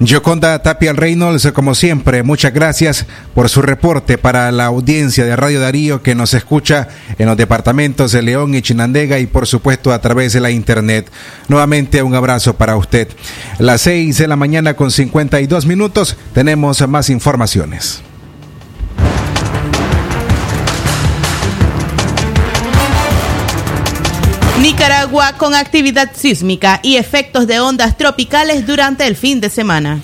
Yoconda Tapia Reynolds, como siempre, muchas gracias por su reporte para la audiencia de Radio Darío que nos escucha en los departamentos de León y Chinandega y por supuesto a través de la internet. Nuevamente un abrazo para usted. Las 6 de la mañana con 52 minutos tenemos más informaciones. Nicaragua con actividad sísmica y efectos de ondas tropicales durante el fin de semana.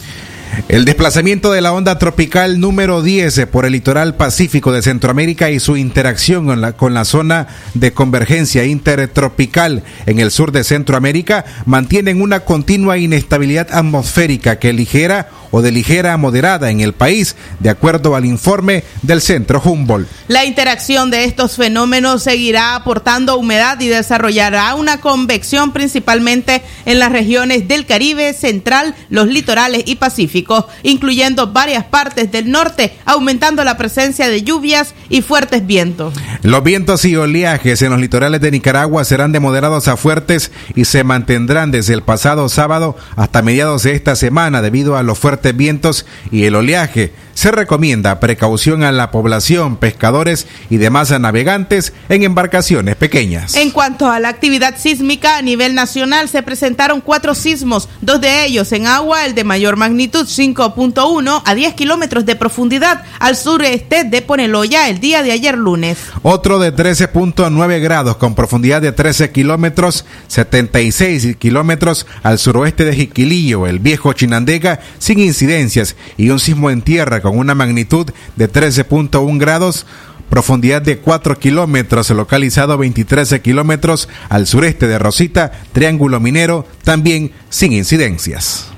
El desplazamiento de la onda tropical número 10 por el litoral pacífico de Centroamérica y su interacción con la, con la zona de convergencia intertropical en el sur de Centroamérica mantienen una continua inestabilidad atmosférica que ligera o de ligera a moderada en el país, de acuerdo al informe del Centro Humboldt. La interacción de estos fenómenos seguirá aportando humedad y desarrollará una convección principalmente en las regiones del Caribe central, los litorales y Pacífico, incluyendo varias partes del norte, aumentando la presencia de lluvias y fuertes vientos. Los vientos y oleajes en los litorales de Nicaragua serán de moderados a fuertes y se mantendrán desde el pasado sábado hasta mediados de esta semana debido a los fuertes vientos y el oleaje. Se recomienda precaución a la población, pescadores y demás navegantes en embarcaciones pequeñas. En cuanto a la actividad sísmica a nivel nacional, se presentaron cuatro sismos, dos de ellos en agua, el de mayor magnitud 5.1 a 10 kilómetros de profundidad al sureste de Poneloya el día de ayer lunes. Otro de 13.9 grados con profundidad de 13 kilómetros, 76 kilómetros al suroeste de Jiquilillo, el viejo Chinandega, sin incidencias y un sismo en tierra con una magnitud de 13.1 grados profundidad de 4 kilómetros, localizado 23 kilómetros al sureste de Rosita, Triángulo Minero, también sin incidencias.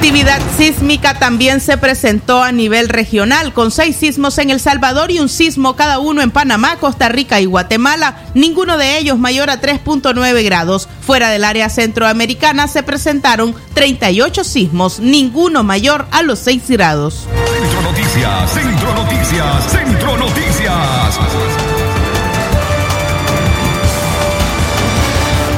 Actividad sísmica también se presentó a nivel regional, con seis sismos en El Salvador y un sismo cada uno en Panamá, Costa Rica y Guatemala, ninguno de ellos mayor a 3.9 grados. Fuera del área centroamericana se presentaron 38 sismos, ninguno mayor a los 6 grados. Centro Noticias, Centro Noticias, Centro Noticias.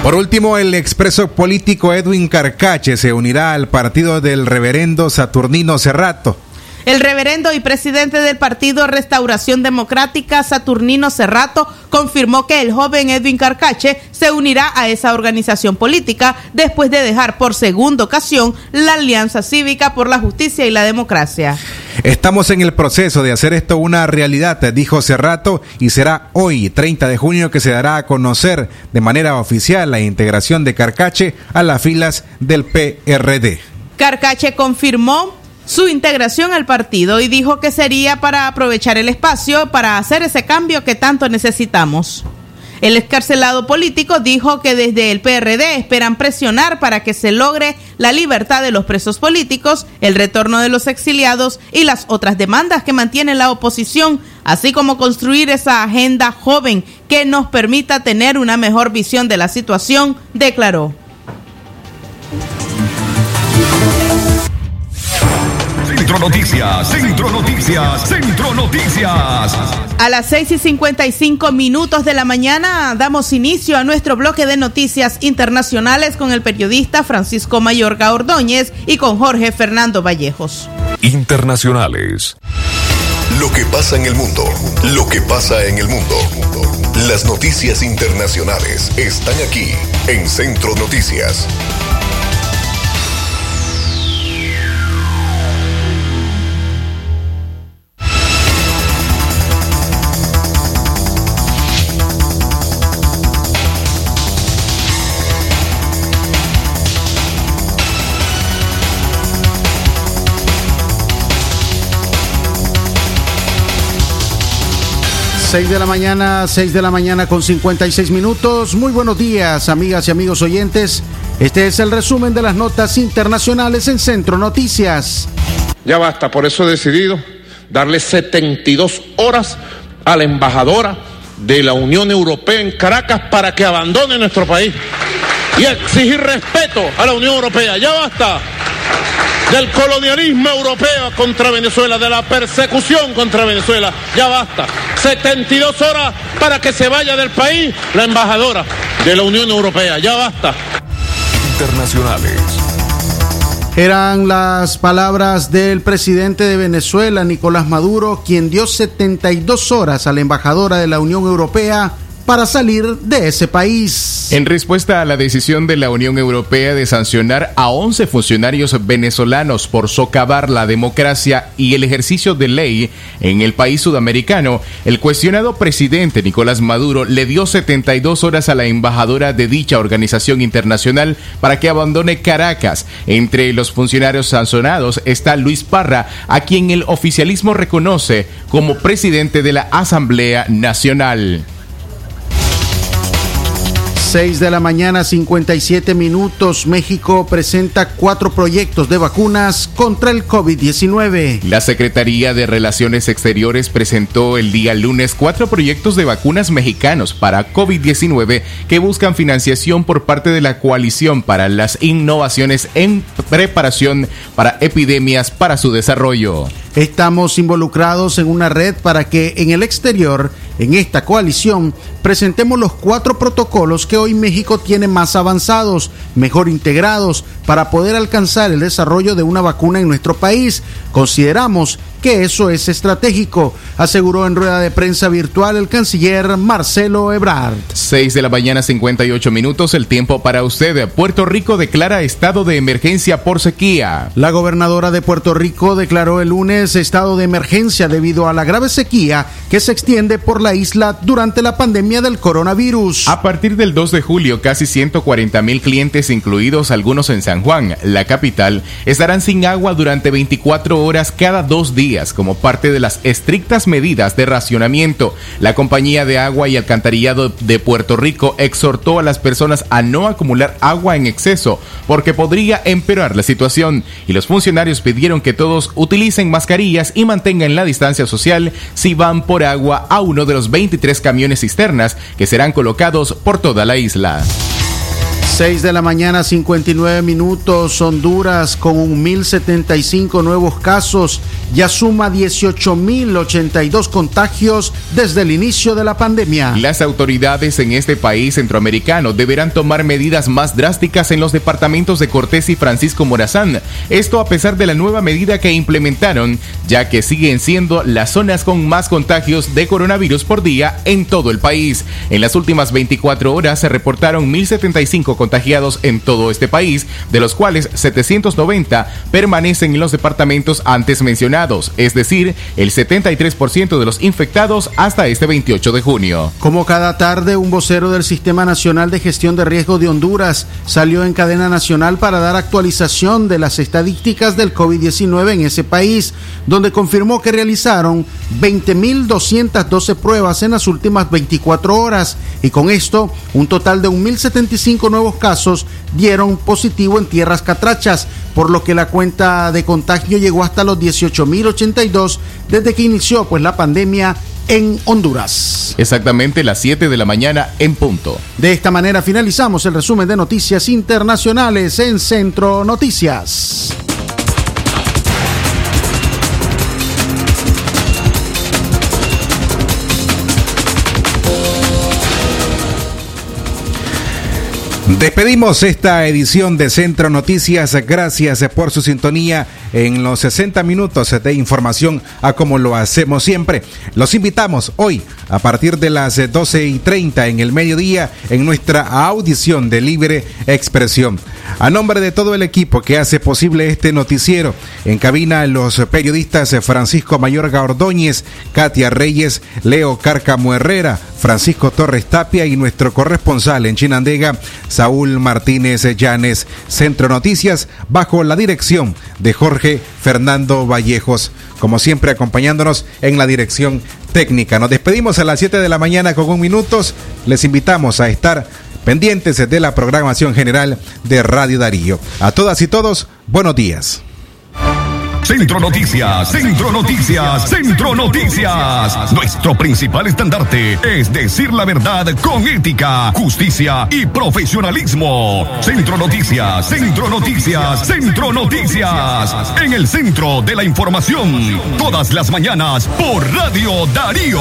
Por último, el expreso político Edwin Carcache se unirá al partido del reverendo Saturnino Cerrato. El reverendo y presidente del partido Restauración Democrática, Saturnino Cerrato, confirmó que el joven Edwin Carcache se unirá a esa organización política después de dejar por segunda ocasión la Alianza Cívica por la Justicia y la Democracia. Estamos en el proceso de hacer esto una realidad, dijo Cerrato, y será hoy, 30 de junio, que se dará a conocer de manera oficial la integración de Carcache a las filas del PRD. Carcache confirmó su integración al partido y dijo que sería para aprovechar el espacio para hacer ese cambio que tanto necesitamos. El escarcelado político dijo que desde el PRD esperan presionar para que se logre la libertad de los presos políticos, el retorno de los exiliados y las otras demandas que mantiene la oposición, así como construir esa agenda joven que nos permita tener una mejor visión de la situación, declaró. Centro Noticias, Centro Noticias, Centro Noticias. A las 6 y 55 minutos de la mañana damos inicio a nuestro bloque de noticias internacionales con el periodista Francisco Mayorga Ordóñez y con Jorge Fernando Vallejos. Internacionales. Lo que pasa en el mundo. Lo que pasa en el mundo. Las noticias internacionales están aquí en Centro Noticias. Seis de la mañana, 6 de la mañana con 56 minutos. Muy buenos días, amigas y amigos oyentes. Este es el resumen de las notas internacionales en Centro Noticias. Ya basta, por eso he decidido darle 72 horas a la embajadora de la Unión Europea en Caracas para que abandone nuestro país y exigir respeto a la Unión Europea. Ya basta del colonialismo europeo contra Venezuela, de la persecución contra Venezuela. Ya basta. 72 horas para que se vaya del país la embajadora de la Unión Europea. Ya basta. Internacionales. Eran las palabras del presidente de Venezuela, Nicolás Maduro, quien dio 72 horas a la embajadora de la Unión Europea para salir de ese país. En respuesta a la decisión de la Unión Europea de sancionar a 11 funcionarios venezolanos por socavar la democracia y el ejercicio de ley en el país sudamericano, el cuestionado presidente Nicolás Maduro le dio 72 horas a la embajadora de dicha organización internacional para que abandone Caracas. Entre los funcionarios sancionados está Luis Parra, a quien el oficialismo reconoce como presidente de la Asamblea Nacional. 6 de la mañana, 57 minutos. México presenta cuatro proyectos de vacunas contra el COVID-19. La Secretaría de Relaciones Exteriores presentó el día lunes cuatro proyectos de vacunas mexicanos para COVID-19 que buscan financiación por parte de la coalición para las innovaciones en preparación para epidemias para su desarrollo. Estamos involucrados en una red para que en el exterior, en esta coalición, presentemos los cuatro protocolos que hoy México tiene más avanzados, mejor integrados, para poder alcanzar el desarrollo de una vacuna en nuestro país. Consideramos que eso es estratégico, aseguró en rueda de prensa virtual el canciller Marcelo Ebrard. 6 de la mañana 58 minutos, el tiempo para usted. Puerto Rico declara estado de emergencia por sequía. La gobernadora de Puerto Rico declaró el lunes estado de emergencia debido a la grave sequía que se extiende por la isla durante la pandemia del coronavirus. A partir del 2 de julio, casi 140 mil clientes, incluidos algunos en San Juan, la capital, estarán sin agua durante 24 horas cada dos días como parte de las estrictas medidas de racionamiento. La compañía de agua y alcantarillado de Puerto Rico exhortó a las personas a no acumular agua en exceso porque podría empeorar la situación y los funcionarios pidieron que todos utilicen mascarillas y mantengan la distancia social si van por agua a uno de los 23 camiones cisternas que serán colocados por toda la isla. 6 de la mañana, 59 minutos. Honduras con 1.075 nuevos casos. Ya suma 18.082 contagios desde el inicio de la pandemia. Las autoridades en este país centroamericano deberán tomar medidas más drásticas en los departamentos de Cortés y Francisco Morazán. Esto a pesar de la nueva medida que implementaron, ya que siguen siendo las zonas con más contagios de coronavirus por día en todo el país. En las últimas 24 horas se reportaron 1.075 contagiados en todo este país, de los cuales 790 permanecen en los departamentos antes mencionados, es decir, el 73% de los infectados hasta este 28 de junio. Como cada tarde, un vocero del Sistema Nacional de Gestión de Riesgo de Honduras salió en cadena nacional para dar actualización de las estadísticas del COVID-19 en ese país, donde confirmó que realizaron 20.212 pruebas en las últimas 24 horas y con esto un total de 1.075 nuevos casos dieron positivo en tierras catrachas, por lo que la cuenta de contagio llegó hasta los 18.082 desde que inició pues la pandemia en Honduras. Exactamente las 7 de la mañana en punto. De esta manera finalizamos el resumen de noticias internacionales en Centro Noticias. Despedimos esta edición de Centro Noticias. Gracias por su sintonía en los 60 minutos de información a como lo hacemos siempre. Los invitamos hoy a partir de las 12 y 30 en el mediodía en nuestra audición de libre expresión. A nombre de todo el equipo que hace posible este noticiero, en cabina los periodistas Francisco Mayorga Ordóñez, Katia Reyes, Leo Cárcamo Herrera, Francisco Torres Tapia y nuestro corresponsal en Chinandega, Saúl Martínez Llanes, Centro Noticias, bajo la dirección de Jorge Fernando Vallejos, como siempre acompañándonos en la dirección técnica. Nos despedimos a las 7 de la mañana con un minutos. Les invitamos a estar pendientes de la programación general de Radio Darío. A todas y todos, buenos días. Centro Noticias, Centro Noticias, Centro Noticias. Nuestro principal estandarte es decir la verdad con ética, justicia y profesionalismo. Centro Noticias, Centro Noticias, Centro Noticias. En el centro de la información, todas las mañanas por Radio Darío.